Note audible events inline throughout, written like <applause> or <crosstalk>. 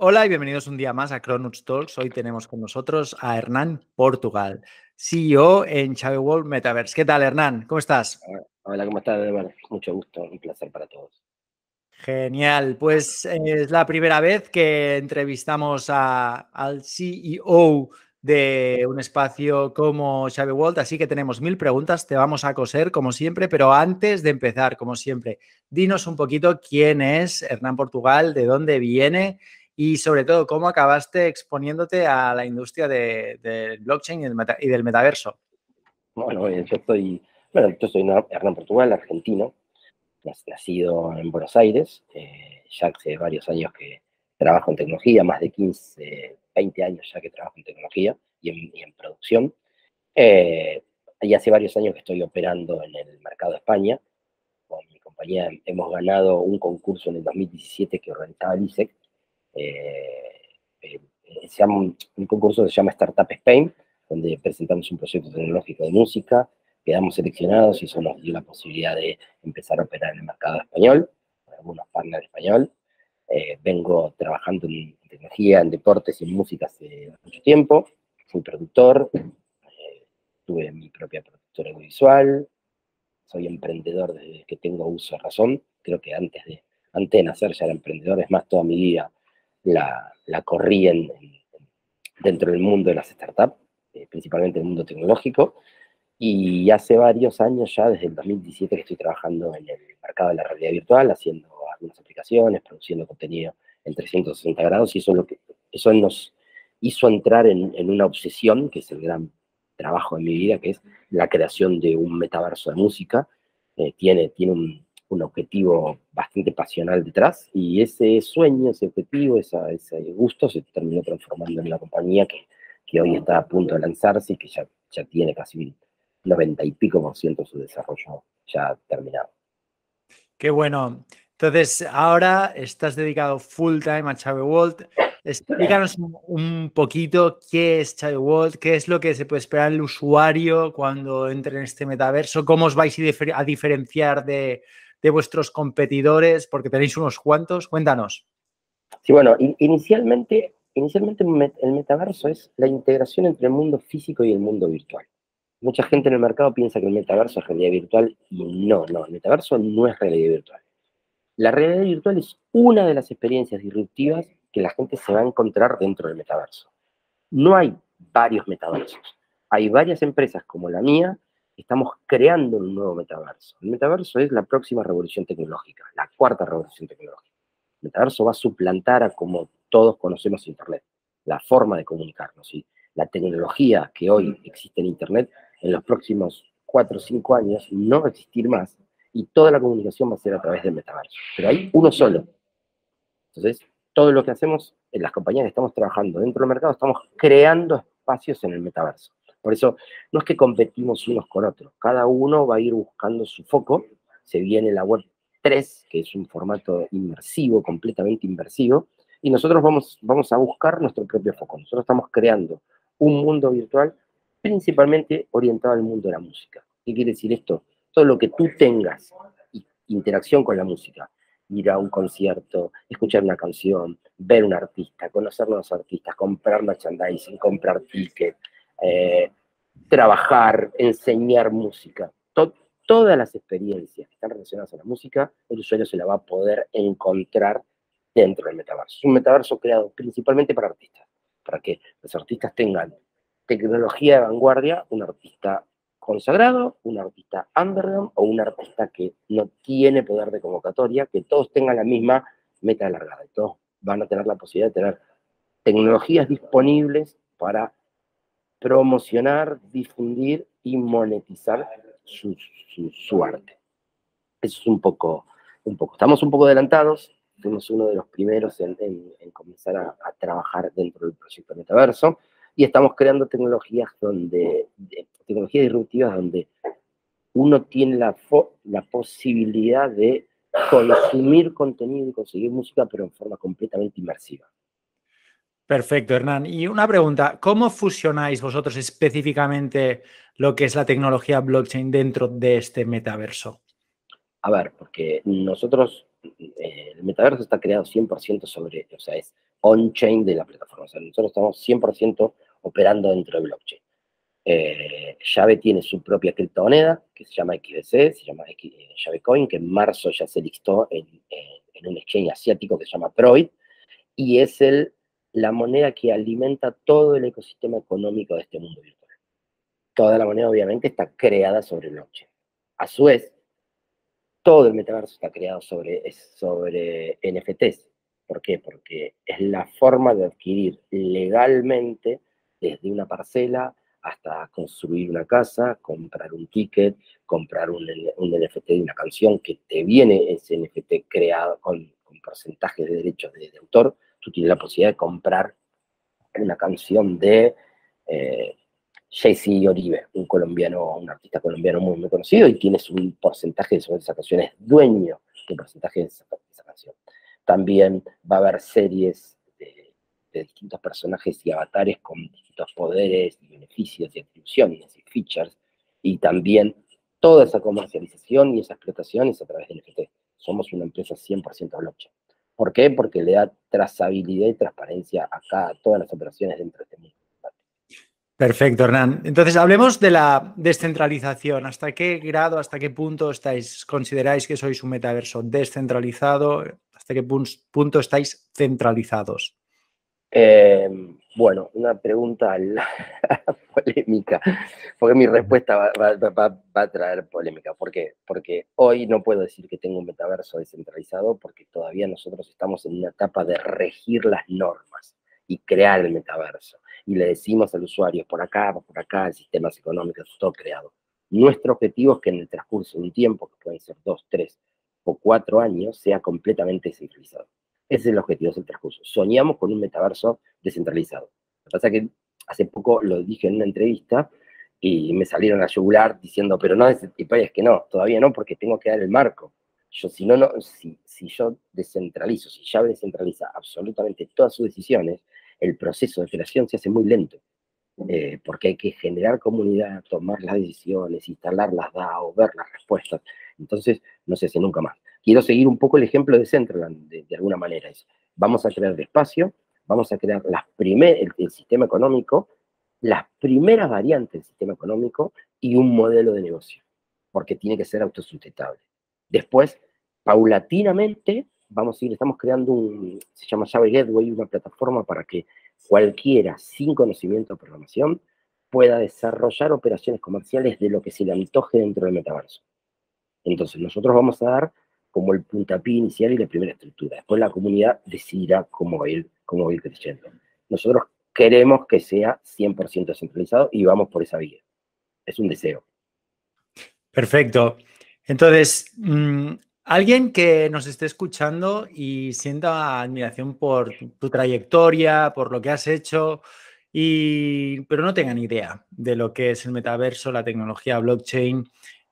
Hola y bienvenidos un día más a Cronuts Talks. Hoy tenemos con nosotros a Hernán Portugal, CEO en Chave World Metaverse. ¿Qué tal, Hernán? ¿Cómo estás? Hola, ¿cómo estás, Mucho gusto, un placer para todos. Genial, pues es la primera vez que entrevistamos al CEO de un espacio como Chave World, así que tenemos mil preguntas, te vamos a coser como siempre, pero antes de empezar, como siempre, dinos un poquito quién es Hernán Portugal, de dónde viene y sobre todo cómo acabaste exponiéndote a la industria del blockchain y del, metaverso. Bueno, yo estoy, bueno, yo soy Hernán Portugal, argentino, nacido en Buenos Aires, eh, ya hace varios años que trabajo en tecnología, más de 15, 20 años ya que trabajo en tecnología y en, producción. Eh, y hace varios años que estoy operando en el mercado de España. Con mi compañía hemos ganado un concurso en el 2017 que organizaba el ISEC eh, eh, se llama, un concurso se llama Startup Spain, donde presentamos un proyecto tecnológico de música, quedamos seleccionados y eso nos dio la posibilidad de empezar a operar en el mercado español, con algunos partners español. Eh, vengo trabajando en tecnología, en deportes y en música hace mucho tiempo. Fui productor, tuve mi propia productora audiovisual, soy emprendedor desde que tengo uso de razón. Creo que antes de, antes de nacer ya era emprendedor, es más, toda mi vida la, la corrí dentro del mundo de las startups, eh, principalmente en el mundo tecnológico. Y hace varios años ya, desde el 2017, que estoy trabajando en el mercado de la realidad virtual, haciendo algunas aplicaciones, produciendo contenido en 360 grados, y eso, lo que, eso nos hizo entrar en, en una obsesión, que es el gran trabajo de mi vida, que es la creación de un metaverso de música. Eh, tiene, tiene un, un objetivo bastante pasional detrás y ese sueño, ese objetivo, ese gusto se terminó transformando en una compañía que, que hoy está a punto de lanzarse y que ya, ya tiene casi 90 y pico por ciento de su desarrollo ya terminado. Qué bueno. Entonces, ahora estás dedicado full time a Chave World. Explícanos un poquito qué es Chave World, qué es lo que se puede esperar el usuario cuando entre en este metaverso, cómo os vais a diferenciar de, de vuestros competidores? Porque tenéis unos cuantos. Cuéntanos. Sí, bueno, inicialmente, inicialmente el metaverso es la integración entre el mundo físico y el mundo virtual. Mucha gente en el mercado piensa que el metaverso es realidad virtual y no, no, el metaverso no es realidad virtual. La realidad virtual es una de las experiencias disruptivas que la gente se va a encontrar dentro del metaverso. No hay varios metaversos. Hay varias empresas como la mía estamos creando un nuevo metaverso. El metaverso es la próxima revolución tecnológica, la cuarta revolución tecnológica. El metaverso va a suplantar a como todos conocemos Internet, la forma de comunicarnos. Y la tecnología que hoy existe en Internet, en los próximos cuatro o cinco años no va a existir más y toda la comunicación va a ser a través del metaverso. Pero hay uno solo. Entonces, todo lo que hacemos en las compañías que estamos trabajando dentro del mercado, estamos creando espacios en el metaverso. Por eso no es que competimos unos con otros, cada uno va a ir buscando su foco, se viene la web 3, que es un formato inmersivo, completamente inmersivo, y nosotros vamos, vamos a buscar nuestro propio foco. Nosotros estamos creando un mundo virtual principalmente orientado al mundo de la música. ¿Qué quiere decir esto? Todo lo que tú tengas interacción con la música, ir a un concierto, escuchar una canción, ver un artista, conocer nuevos artistas, comprar merchandising, comprar tickets, eh, trabajar, enseñar música. todas las experiencias que están relacionadas a la música, el usuario se la va a poder encontrar dentro del metaverso. Es un metaverso creado principalmente para artistas, para que los artistas tengan tecnología de vanguardia, un artista consagrado, un artista underground o un artista que no tiene poder de convocatoria, que todos tengan la misma meta alargada. Y todos van a tener la posibilidad de tener tecnologías disponibles para promocionar, difundir y monetizar su, su, arte. Eso es un poco, un poco. Estamos un poco adelantados, fuimos uno de los primeros en, en, comenzar a, trabajar dentro del proyecto Metaverso y estamos creando tecnologías donde, tecnologías disruptivas donde uno tiene la, la posibilidad de consumir contenido y conseguir música, pero en forma completamente inmersiva. Perfecto, Hernán. Y una pregunta, ¿cómo fusionáis vosotros específicamente lo que es la tecnología blockchain dentro de este metaverso? A ver, porque nosotros, eh, el metaverso está creado 100% sobre, o sea, es on-chain de la plataforma. O sea, nosotros estamos 100% operando dentro de blockchain. Eh, Llave tiene su propia criptomoneda, que se llama XDC, se llama X, eh, Coin, que en marzo ya se listó en, un exchange asiático que se llama Proid, y es el, la moneda que alimenta todo el ecosistema económico de este mundo virtual. Toda la moneda obviamente está creada sobre blockchain. A su vez, todo el metaverso está creado sobre, sobre NFTs. ¿Por qué? Porque es la forma de adquirir legalmente desde una parcela hasta construir una casa, comprar un ticket, comprar un, NFT de una canción que te viene ese NFT creado con, con porcentajes de derechos de, autor. Tú tienes la posibilidad de comprar una canción de eh, Jay-Z Oribe, un colombiano, un artista colombiano muy, conocido, y tienes un porcentaje de esa canción, es dueño de un porcentaje de esa, canción. También va a haber series de, distintos personajes y avatares con distintos poderes y beneficios y atribuciones y features, y también toda esa comercialización y esa explotación es a través del NFT. Somos una empresa 100% blockchain. ¿Por qué? Porque le da trazabilidad y transparencia acá a todas las operaciones dentro de este mundo. Perfecto, Hernán. Entonces, hablemos de la descentralización. ¿Hasta qué grado, hasta qué punto estáis, consideráis que sois un metaverso descentralizado? ¿Hasta qué punto estáis centralizados? Eh, bueno, una pregunta <laughs> polémica, porque mi respuesta va, a traer polémica. ¿Por qué? Porque hoy no puedo decir que tengo un metaverso descentralizado porque todavía nosotros estamos en una etapa de regir las normas y crear el metaverso y le decimos al usuario, por acá, por acá, sistemas económicos, todo creado. Nuestro objetivo es que en el transcurso de un tiempo, que pueden ser dos, tres o cuatro años, sea completamente descentralizado. Ese es el objetivo del transcurso. Soñamos con un metaverso descentralizado. Lo que pasa es que hace poco lo dije en una entrevista y me salieron a yugular diciendo, pero no, es que no, todavía no, porque tengo que dar el marco. Yo, si no, no si, si yo descentralizo, si ya descentraliza absolutamente todas sus decisiones, el proceso de creación se hace muy lento, eh, porque hay que generar comunidad, tomar las decisiones, instalar las DAO, ver las respuestas. Entonces, no se hace nunca más. Quiero seguir un poco el ejemplo de Centraland, de, alguna manera. Vamos a crear espacio, vamos a crear las el, el sistema económico, las primeras variantes del sistema económico y un modelo de negocio, porque tiene que ser autosustentable. Después, paulatinamente, vamos a ir, estamos creando un, se llama Llave Gateway, una plataforma para que cualquiera sin conocimiento de programación pueda desarrollar operaciones comerciales de lo que se le antoje dentro del metaverso. Entonces, nosotros vamos a dar como el puntapié inicial y la primera estructura. Después la comunidad decidirá cómo va a ir, cómo ir creciendo. Nosotros queremos que sea 100% descentralizado y vamos por esa vía. Es un deseo. Perfecto. Entonces, mm, Alguien que nos esté escuchando y sienta admiración por tu trayectoria, por lo que has hecho, y, pero no tenga ni idea de lo que es el metaverso, la tecnología blockchain.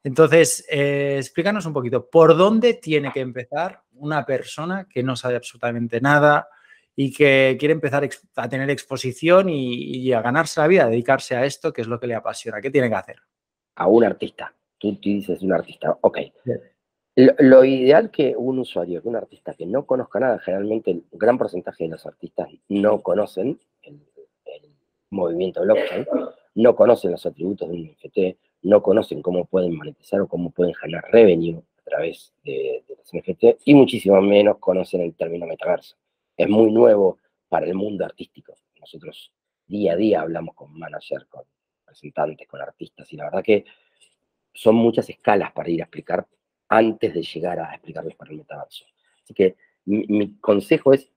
Entonces, eh, explícanos un poquito, ¿por dónde tiene que empezar una persona que no sabe absolutamente nada y que quiere empezar a tener exposición y, a ganarse la vida, dedicarse a esto, que es lo que le apasiona? ¿Qué tiene que hacer? A un artista. Tú, dices un artista, ok. Lo, ideal que un usuario, que un artista que no conozca nada, generalmente el gran porcentaje de los artistas no conocen el, movimiento blockchain, no conocen los atributos de un NFT, no conocen cómo pueden monetizar o cómo pueden generar revenue a través de, los NFT y muchísimo menos conocen el término metaverso. Es muy nuevo para el mundo artístico. Nosotros día a día hablamos con managers, con representantes, con artistas y la verdad que son muchas escalas para ir a explicar antes de llegar a explicarles para el metaverso. Así que mi, consejo es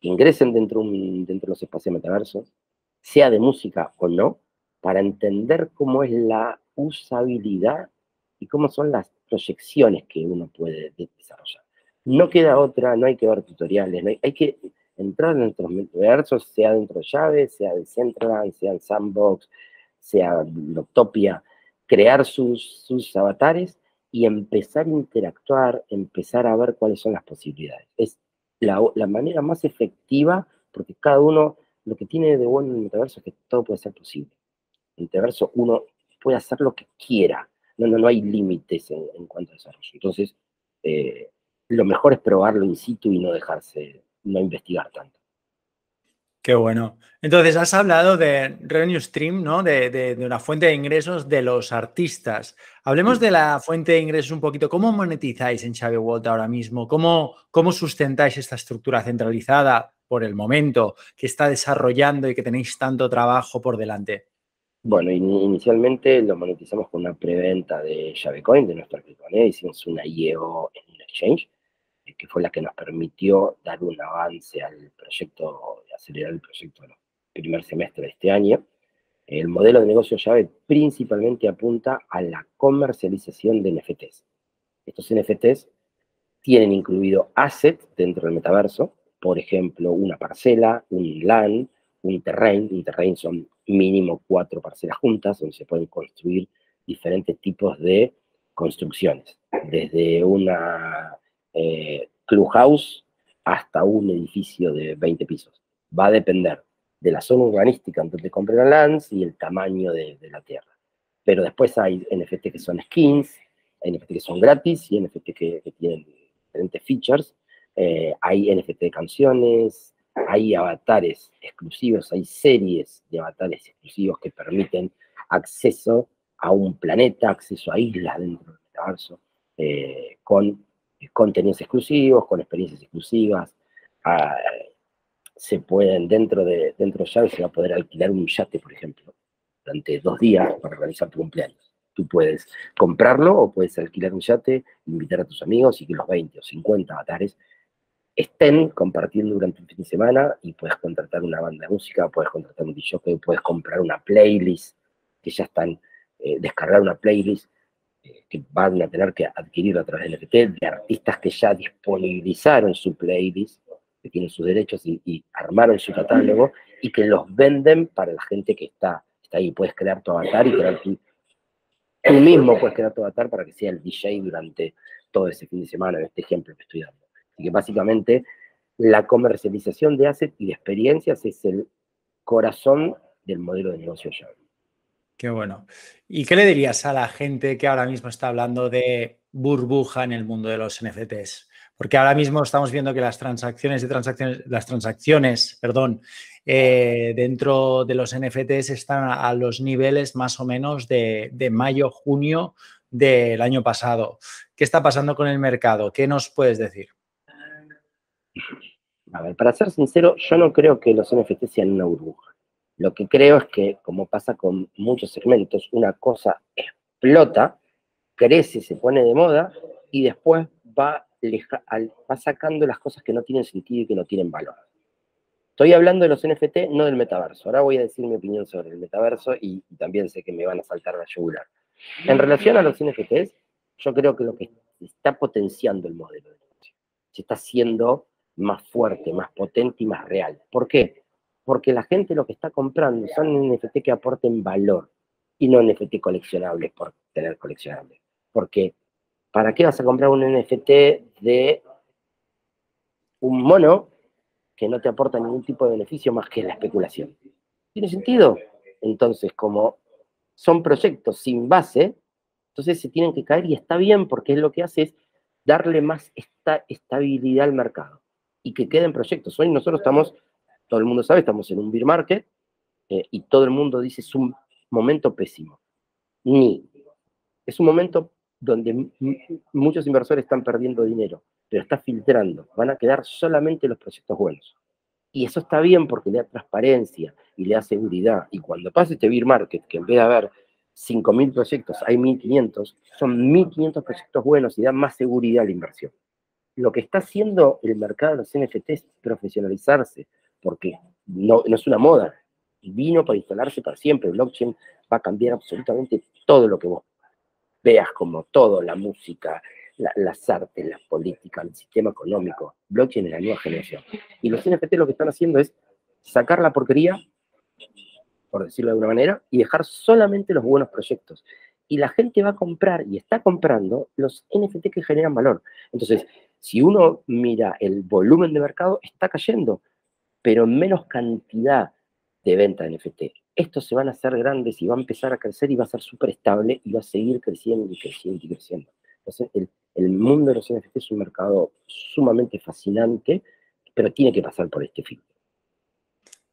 que ingresen dentro, dentro de los espacios metaversos, sea de música o no, para entender cómo es la usabilidad y cómo son las proyecciones que uno puede desarrollar. No queda otra, no hay que ver tutoriales, hay, que entrar en nuestros metaversos, sea dentro de Llave, sea de Central, sea en Sandbox, sea Loctopia, crear sus, sus avatares y empezar a interactuar, empezar a ver cuáles son las posibilidades. Es la, manera más efectiva porque cada uno, lo que tiene de bueno en el metaverso es que todo puede ser posible. El metaverso uno puede hacer lo que quiera, no, no, no hay límites en, cuanto a desarrollo. Entonces, eh, lo mejor es probarlo in situ y no dejarse, no investigar tanto. Qué bueno. Entonces, has hablado de revenue stream, ¿no? De, una fuente de ingresos de los artistas. Hablemos de la fuente de ingresos un poquito. ¿Cómo monetizáis en Xavi World ahora mismo? ¿Cómo, ¿Cómo sustentáis esta estructura centralizada por el momento que está desarrollando y que tenéis tanto trabajo por delante? Bueno, inicialmente lo monetizamos con una preventa de Coin, de nuestra criptomoneda. Hicimos una IEO en un exchange que fue la que nos permitió dar un avance al proyecto, acelerar el proyecto en el primer semestre de este año. El modelo de negocio llave principalmente apunta a la comercialización de NFTs. Estos NFTs tienen incluido assets dentro del metaverso, por ejemplo, una parcela, un land, un terreno. Un terreno son mínimo cuatro parcelas juntas, donde se pueden construir diferentes tipos de construcciones, desde una eh, clubhouse hasta un edificio de 20 pisos. Va a depender de la zona urbanística donde compren la lands y el tamaño de, la tierra. Pero después hay NFT que son skins, NFT que son gratis y NFT que, tienen diferentes features. Eh, hay NFT de canciones, hay avatares exclusivos, hay series de avatares exclusivos que permiten acceso a un planeta, acceso a islas dentro del metaverso, eh, con contenidos exclusivos, con experiencias exclusivas. Ah, se pueden, dentro de, dentro de se va a poder alquilar un yate, por ejemplo, durante dos días para realizar tu cumpleaños. Tú puedes comprarlo o puedes alquilar un yate, invitar a tus amigos y que los 20 o 50 avatares estén compartiendo durante un fin de semana y puedes contratar una banda de música, puedes contratar un DJ, puedes comprar una playlist, que ya están, eh, descargar una playlist eh, que van a tener que adquirir a través del NFT, de artistas que ya disponibilizaron su playlist, que tienen sus derechos y, armaron su catálogo, y que los venden para la gente que está, está ahí. Puedes crear tu avatar y crear tu, tú mismo puedes crear tu avatar para que sea el DJ durante todo ese fin de semana, en este ejemplo que estoy dando. Así que básicamente la comercialización de assets y experiencias es el corazón del modelo de negocio ya. Qué bueno. ¿Y qué le dirías a la gente que ahora mismo está hablando de burbuja en el mundo de los NFTs? Porque ahora mismo estamos viendo que las transacciones de transacciones, las transacciones, perdón, eh, dentro de los NFTs están a los niveles más o menos de, de mayo, junio del año pasado. ¿Qué está pasando con el mercado? ¿Qué nos puedes decir? A ver, para ser sincero, yo no creo que los NFTs sean una burbuja. Lo que creo es que, como pasa con muchos segmentos, una cosa explota, crece, se pone de moda y después va, sacando las cosas que no tienen sentido y que no tienen valor. Estoy hablando de los NFT, no del metaverso. Ahora voy a decir mi opinión sobre el metaverso y, también sé que me van a saltar la yugular. En relación a los NFTs, yo creo que lo que está potenciando el modelo de se está haciendo más fuerte, más potente y más real. ¿Por qué? porque la gente lo que está comprando son NFT que aporten valor y no NFT coleccionables por tener coleccionables. Porque, ¿para qué vas a comprar un NFT de un mono que no te aporta ningún tipo de beneficio más que la especulación? ¿Tiene sentido? Entonces, como son proyectos sin base, entonces se tienen que caer y está bien porque es lo que hace es darle más esta estabilidad al mercado y que queden proyectos. Hoy nosotros estamos todo el mundo sabe, estamos en un beer market eh, y todo el mundo dice es un momento pésimo. Ni. Es un momento donde muchos inversores están perdiendo dinero, pero está filtrando. Van a quedar solamente los proyectos buenos. Y eso está bien porque le da transparencia y le da seguridad. Y cuando pase este beer market, que en vez de haber 5.000 proyectos, hay 1.500, son 1.500 proyectos buenos y da más seguridad a la inversión. Lo que está haciendo el mercado de los NFT es profesionalizarse, porque no, es una moda, vino para instalarse para siempre. Blockchain va a cambiar absolutamente todo lo que vos veas, como todo, la música, las artes, la política, el sistema económico. Blockchain es la nueva generación. Y los NFT lo que están haciendo es sacar la porquería, por decirlo de alguna manera, y dejar solamente los buenos proyectos. Y la gente va a comprar y está comprando los NFT que generan valor. Entonces, si uno mira el volumen de mercado, está cayendo pero en menos cantidad de venta de NFT. Estos se van a hacer grandes y va a empezar a crecer y va a ser súper estable y va a seguir creciendo y creciendo y creciendo. Entonces, El mundo de los NFT es un mercado sumamente fascinante, pero tiene que pasar por este filtro.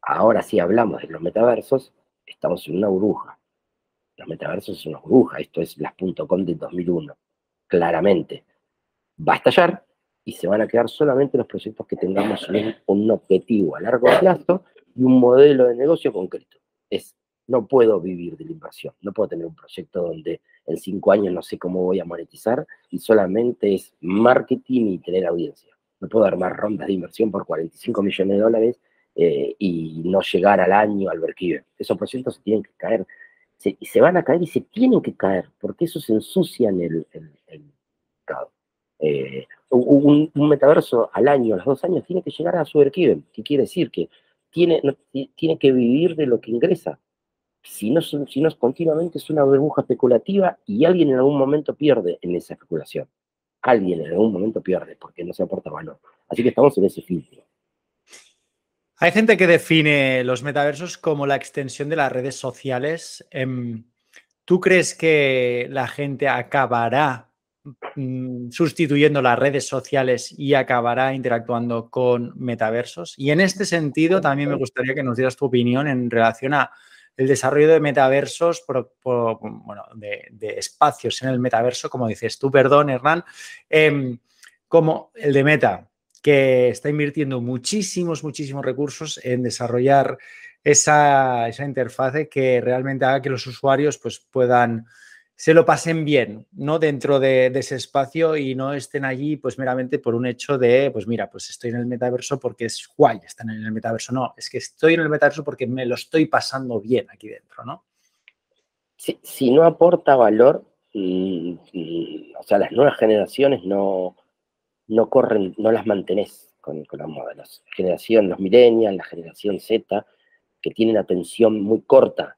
Ahora sí hablamos de los metaversos, estamos en una burbuja. Los metaversos es una burbuja, esto es las .com del 2001, claramente. Va a estallar y se van a quedar solamente los proyectos que tengamos un, objetivo a largo plazo y un modelo de negocio concreto. Es no puedo vivir de la inversión, no puedo tener un proyecto donde en cinco años no sé cómo voy a monetizar y solamente es marketing y tener audiencia. No puedo armar rondas de inversión por 45 millones de dólares eh, y no llegar al año al break Esos proyectos se tienen que caer, se, se van a caer y se tienen que caer, porque eso se ensucia en el, mercado. Eh, un, metaverso al año, a los dos años, tiene que llegar a su break ¿Qué quiere decir? Que tiene, tiene que vivir de lo que ingresa si no, si no continuamente es una burbuja especulativa y alguien en algún momento pierde en esa especulación. Alguien en algún momento pierde porque no se aporta valor. Así que estamos en ese filtro. Hay gente que define los metaversos como la extensión de las redes sociales. Em, ¿Tú crees que la gente acabará sustituyendo las redes sociales y acabará interactuando con metaversos? Y en este sentido, también me gustaría que nos dieras tu opinión en relación a el desarrollo de metaversos, bueno, de, espacios en el metaverso, como dices tú, perdón, Hernán, em, como el de Meta, que está invirtiendo muchísimos, muchísimos recursos en desarrollar esa, esa interfase que realmente haga que los usuarios pues, puedan se lo pasen bien, ¿no? Dentro de, ese espacio y no estén allí, pues meramente por un hecho de, pues mira, pues estoy en el metaverso porque es guay, están en el metaverso. No, es que estoy en el metaverso porque me lo estoy pasando bien aquí dentro, ¿no? Si, no aporta valor, mm, mm, o sea, las nuevas generaciones no, no corren, no las mantenés con, con las modas. La generación, los millennials, la generación Z, que tienen atención muy corta.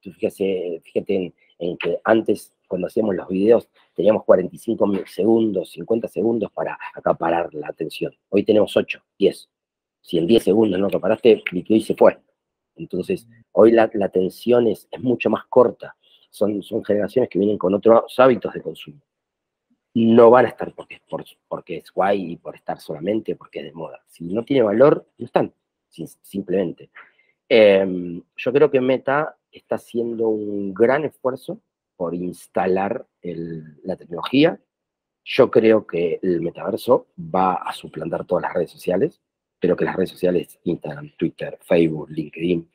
fíjate, fíjate en en que antes, cuando hacíamos los videos, teníamos 45 segundos, 50 segundos para acaparar la atención. Hoy tenemos 8, 10. Si en 10 segundos no acaparaste, y se fue. Entonces, hoy la, atención es, es, mucho más corta. Son, son generaciones que vienen con otros hábitos de consumo. No van a estar porque, por, porque es guay y por estar solamente porque es de moda. Si no tiene valor, no están, simplemente. Em, yo creo que Meta está haciendo un gran esfuerzo por instalar la tecnología. Yo creo que el metaverso va a suplantar todas las redes sociales, pero que las redes sociales, Instagram, Twitter, Facebook, LinkedIn,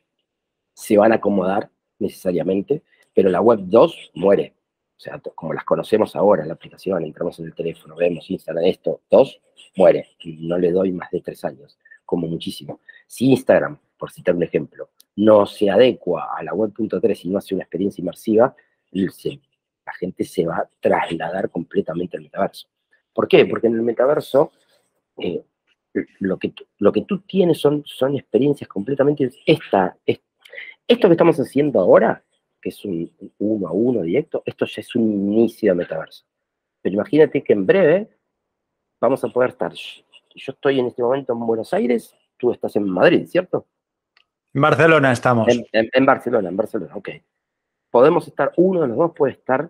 se van a acomodar necesariamente, pero la web 2 muere. O sea, como las conocemos ahora, la aplicación, entramos en el teléfono, vemos Instagram, esto, 2, muere. No le doy más de tres años, como muchísimo. Si Instagram, por citar un ejemplo, no se adecua a la web.3 y no hace una experiencia inmersiva, la gente se va a trasladar completamente al metaverso. ¿Por qué? Porque en el metaverso eh, lo, que, lo que tú tienes son, son experiencias completamente... Esta, esto que estamos haciendo ahora, que es un uno a uno directo, esto ya es un inicio de metaverso. Pero imagínate que en breve vamos a poder estar... Yo estoy en este momento en Buenos Aires, tú estás en Madrid, ¿cierto? En Barcelona estamos. En, Barcelona, en Barcelona, ok. Podemos estar, uno de los dos puede estar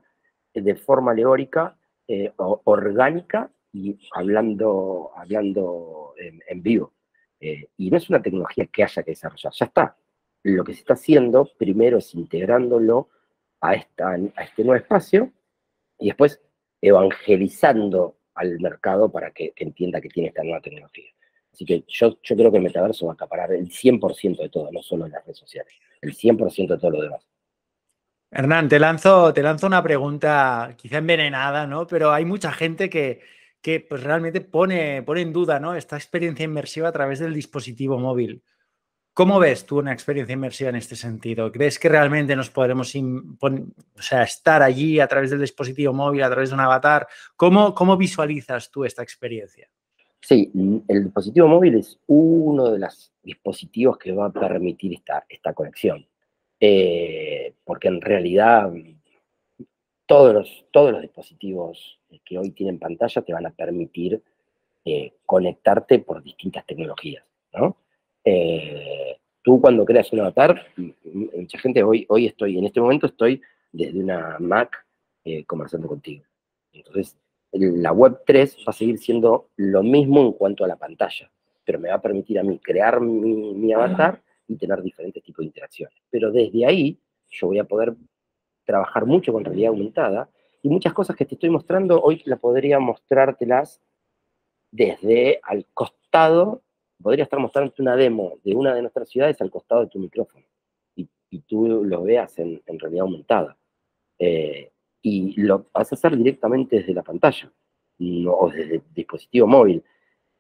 eh, de forma alegórica, eh, orgánica y hablando, hablando en, vivo. Eh, y no es una tecnología que haya que desarrollar, ya está. Lo que se está haciendo primero es integrándolo a, esta, a este nuevo espacio y después evangelizando al mercado para que entienda que tiene esta nueva tecnología. Así que yo, yo creo que el metaverso va a acaparar el 100% de todo, no solo en las redes sociales, el 100% de todo lo demás. Hernán, te lanzo, te lanzo una pregunta quizá envenenada, ¿no? Pero hay mucha gente que, que pues realmente pone, pone en duda ¿no? esta experiencia inmersiva a través del dispositivo móvil. ¿Cómo ves tú una experiencia inmersiva en este sentido? ¿Crees que realmente nos podremos o sea, estar allí a través del dispositivo móvil, a través de un avatar? ¿Cómo, cómo visualizas tú esta experiencia? Sí, el dispositivo móvil es uno de los dispositivos que va a permitir esta, esta conexión. Eh, porque en realidad todos los, todos los dispositivos que hoy tienen pantalla te van a permitir eh, conectarte por distintas tecnologías. ¿no? Eh, tú cuando creas un avatar, mucha gente, hoy, hoy estoy, en este momento estoy desde una Mac conversando contigo. Entonces, la web 3 va a seguir siendo lo mismo en cuanto a la pantalla, pero me va a permitir a mí crear mi, avatar y tener diferentes tipos de interacciones. Pero desde ahí yo voy a poder trabajar mucho con realidad aumentada y muchas cosas que te estoy mostrando hoy la podría mostrártelas desde al costado, podría estar mostrándote una demo de una de nuestras ciudades al costado de tu micrófono y, tú lo veas en, realidad aumentada. Eh, y lo vas a hacer directamente desde la pantalla o desde el dispositivo móvil.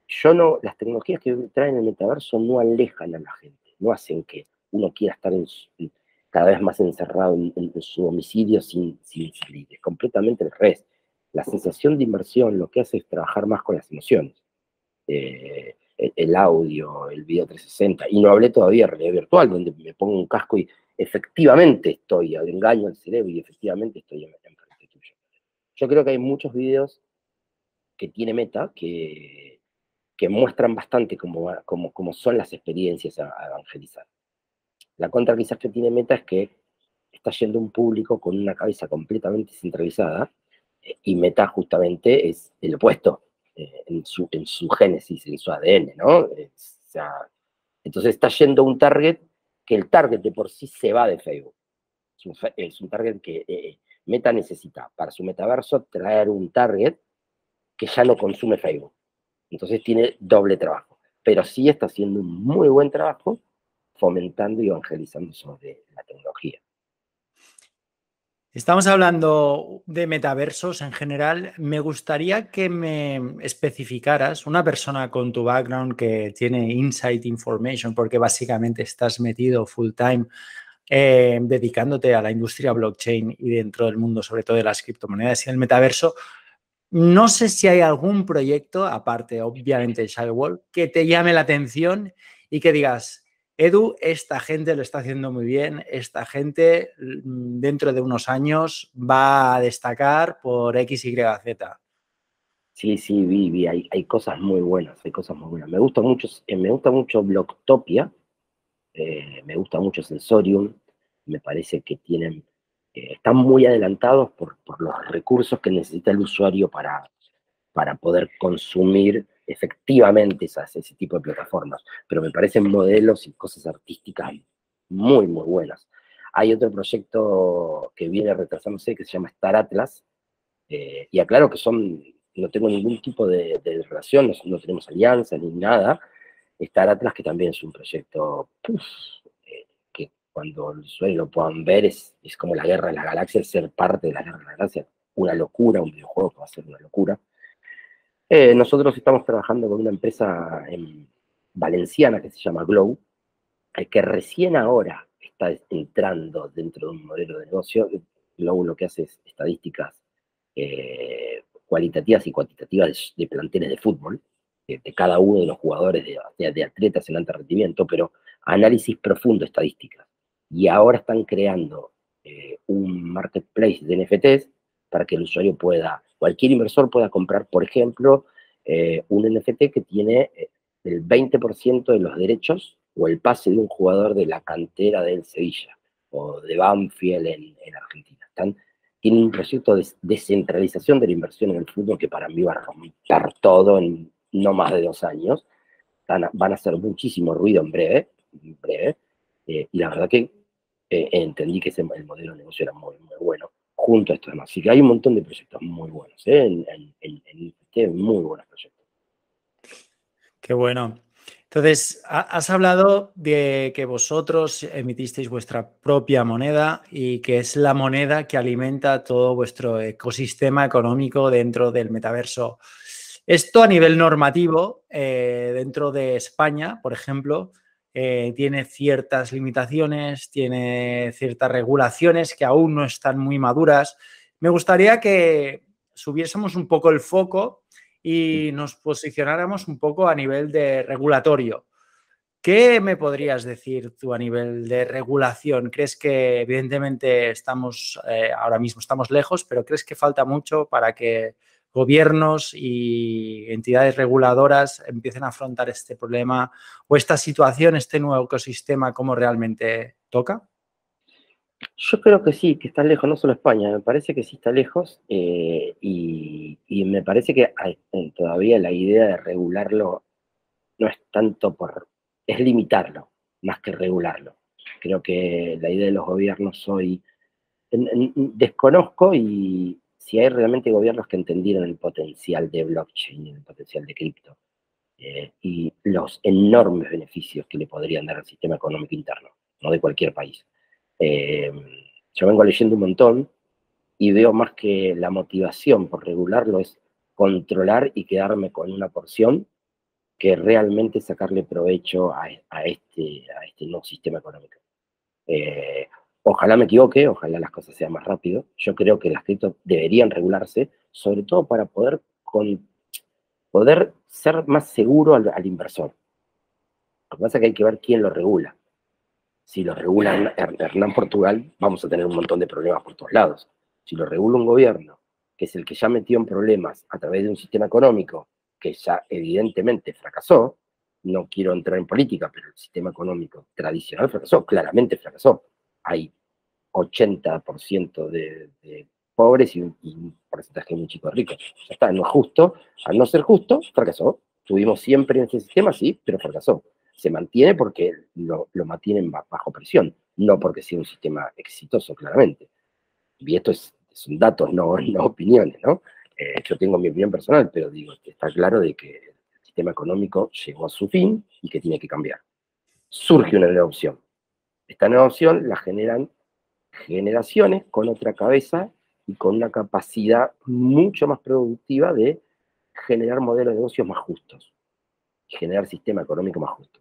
Yo no, las tecnologías que traen el metaverso no alejan a la gente, no hacen que uno quiera estar cada vez más encerrado en, su domicilio sin, salir. Es completamente el revés. La sensación de inmersión lo que hace es trabajar más con las emociones. Eh, el, audio, el video 360, y no hablé todavía de realidad virtual, donde me pongo un casco y efectivamente estoy, engaño al cerebro y efectivamente estoy. Yo creo que hay muchos videos que tiene Meta que, que muestran bastante cómo, cómo, son las experiencias a, evangelizar. La contra quizás que tiene Meta es que está yendo un público con una cabeza completamente centralizada eh, y Meta justamente es el opuesto eh, en, su, en su génesis, en su ADN, ¿no? entonces está yendo un target que el target de por sí se va de Facebook. Es un, target que eh, Meta necesita para su metaverso traer un target que ya no consume Facebook. Entonces tiene doble trabajo. Pero sí está haciendo un muy buen trabajo fomentando y evangelizando sobre la tecnología. Estamos hablando de metaversos en general. Me gustaría que me especificaras una persona con tu background que tiene insight information, porque básicamente estás metido full time eh, dedicándote a la industria blockchain y dentro del mundo, sobre todo de las criptomonedas y el metaverso. No sé si hay algún proyecto, aparte obviamente de Shadowwall, que te llame la atención y que digas, Edu, esta gente lo está haciendo muy bien, esta gente mm, dentro de unos años va a destacar por X, Y, Z. Sí, sí, vi, vi, hay, hay cosas muy buenas, hay cosas muy buenas. Me gusta mucho, eh, me gusta mucho Blocktopia, eh, me gusta mucho Sensorium, me parece que tienen, eh, están muy adelantados por, por, los recursos que necesita el usuario para, para poder consumir efectivamente esas, ese tipo de plataformas, pero me parecen modelos y cosas artísticas muy, muy buenas. Hay otro proyecto que viene retrasándose que se llama Star Atlas, eh, y aclaro que son, no tengo ningún tipo de, relación, no, tenemos alianza ni nada. Star Atlas, que también es un proyecto eh, que cuando los usuarios lo puedan ver es, es como la guerra de las galaxias, ser parte de la guerra de las galaxias, una locura, un videojuego que va a ser una locura. Eh, nosotros estamos trabajando con una empresa valenciana que se llama Glow, eh, que recién ahora está entrando dentro de un modelo de negocio. Glow lo que hace es estadísticas cualitativas y cuantitativas de, planteles de fútbol, de, cada uno de los jugadores de, atletas en alto rendimiento, pero análisis profundo estadísticas. Y ahora están creando un marketplace de NFTs para que el usuario pueda cualquier inversor pueda comprar, por ejemplo, eh, un NFT que tiene eh, el 20% de los derechos o el pase de un jugador de la cantera del Sevilla o de Banfield en, Argentina. Están, tienen un proyecto de descentralización de la inversión en el fútbol que para mí va a romper todo en no más de dos años. Van a, hacer muchísimo ruido en breve, eh, y la verdad que entendí que el modelo de negocio era muy, muy bueno junto a esto demás. Así que hay un montón de proyectos muy buenos, ¿eh? en, muy buenos proyectos. Qué bueno. Entonces, has hablado de que vosotros emitisteis vuestra propia moneda y que es la moneda que alimenta todo vuestro ecosistema económico dentro del metaverso. Esto a nivel normativo, eh, dentro de España, por ejemplo, eh, tiene ciertas limitaciones, tiene ciertas regulaciones que aún no están muy maduras. Me gustaría que subiésemos un poco el foco y nos posicionáramos un poco a nivel de regulatorio. ¿Qué me podrías decir tú a nivel de regulación? ¿Crees que evidentemente estamos, eh, ahora mismo estamos lejos, pero crees que falta mucho para que gobiernos y entidades reguladoras empiecen a afrontar este problema o esta situación, este nuevo ecosistema, como realmente toca? Yo creo que sí, que está lejos, no solo España, me parece que sí está lejos eh, y, me parece que eh, todavía la idea de regularlo no es tanto por, es limitarlo más que regularlo. Creo que la idea de los gobiernos hoy, desconozco y si hay realmente gobiernos que entendieron el potencial de blockchain, el potencial de cripto eh, y los enormes beneficios que le podrían dar al sistema económico interno, no de cualquier país. Eh, yo vengo leyendo un montón y veo más que la motivación por regularlo es controlar y quedarme con una porción que realmente sacarle provecho a, este, a este nuevo sistema económico. Eh, ojalá me equivoque, ojalá las cosas sean más rápido. Yo creo que las criptos deberían regularse, sobre todo para poder, con, poder ser más seguro al, al inversor. Lo que pasa es que hay que ver quién lo regula si lo regula Hernán Portugal, vamos a tener un montón de problemas por todos lados. Si lo regula un gobierno, que es el que ya metió en problemas a través de un sistema económico que ya evidentemente fracasó, no quiero entrar en política, pero el sistema económico tradicional fracasó, claramente fracasó. Hay 80% de, de, pobres y un, porcentaje muy chico de ricos. Ya está, no es justo. Al no ser justo, fracasó. Tuvimos siempre en ese sistema, sí, pero fracasó se mantiene porque lo, mantienen bajo presión, no porque sea un sistema exitoso, claramente. Y esto es, son datos, no, no opiniones, ¿no? Eh, yo tengo mi opinión personal, pero digo, está claro de que el sistema económico llegó a su fin y que tiene que cambiar. Surge una nueva opción. Esta nueva opción la generan generaciones con otra cabeza y con una capacidad mucho más productiva de generar modelos de negocios más justos generar sistema económico más justo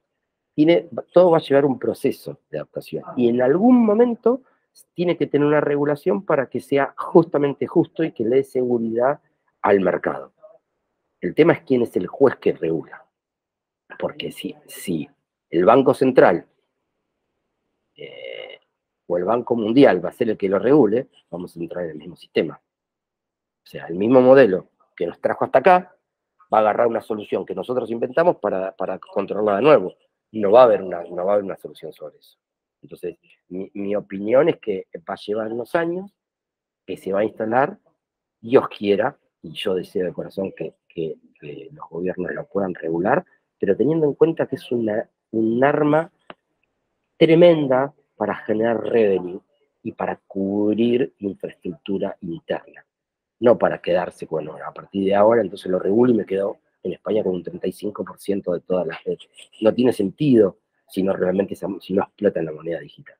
todo va a llevar un proceso de adaptación. Y en algún momento tiene que tener una regulación para que sea justamente justo y que le dé seguridad al mercado. El tema es quién es el juez que regula. Porque si, si el Banco Central eh, o el Banco Mundial va a ser el que lo regule, vamos a entrar en el mismo sistema. O sea, el mismo modelo que nos trajo hasta acá va a agarrar una solución que nosotros inventamos para, para controlarla de nuevo no va a haber una, no va a haber una solución sobre eso. Entonces, mi, opinión es que va a llevar unos años, que se va a instalar, Dios quiera, y yo deseo de corazón que, los gobiernos lo puedan regular, pero teniendo en cuenta que es una, un arma tremenda para generar revenue y para cubrir infraestructura interna, no para quedarse, bueno, a partir de ahora entonces lo regulo y me quedo en España con un 35% de todas las redes. No tiene sentido si no realmente si no explotan la moneda digital.